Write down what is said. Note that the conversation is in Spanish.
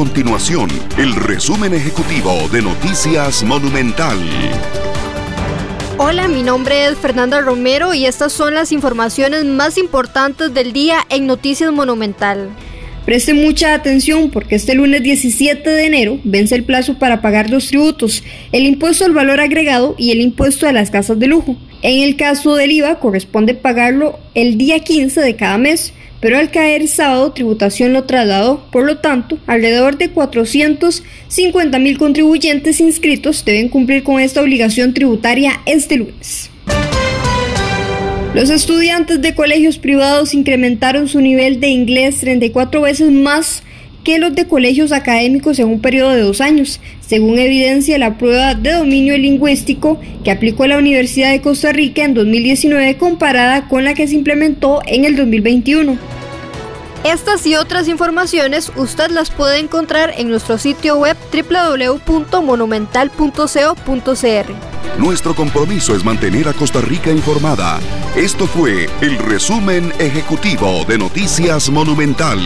continuación el resumen ejecutivo de Noticias Monumental. Hola, mi nombre es Fernanda Romero y estas son las informaciones más importantes del día en Noticias Monumental. Preste mucha atención porque este lunes 17 de enero vence el plazo para pagar los tributos, el impuesto al valor agregado y el impuesto a las casas de lujo. En el caso del IVA corresponde pagarlo el día 15 de cada mes, pero al caer sábado tributación lo trasladó. Por lo tanto, alrededor de 450 mil contribuyentes inscritos deben cumplir con esta obligación tributaria este lunes. Los estudiantes de colegios privados incrementaron su nivel de inglés 34 veces más que los de colegios académicos en un periodo de dos años, según evidencia la prueba de dominio lingüístico que aplicó la Universidad de Costa Rica en 2019 comparada con la que se implementó en el 2021. Estas y otras informaciones usted las puede encontrar en nuestro sitio web www.monumental.co.cr. Nuestro compromiso es mantener a Costa Rica informada. Esto fue el resumen ejecutivo de Noticias Monumental.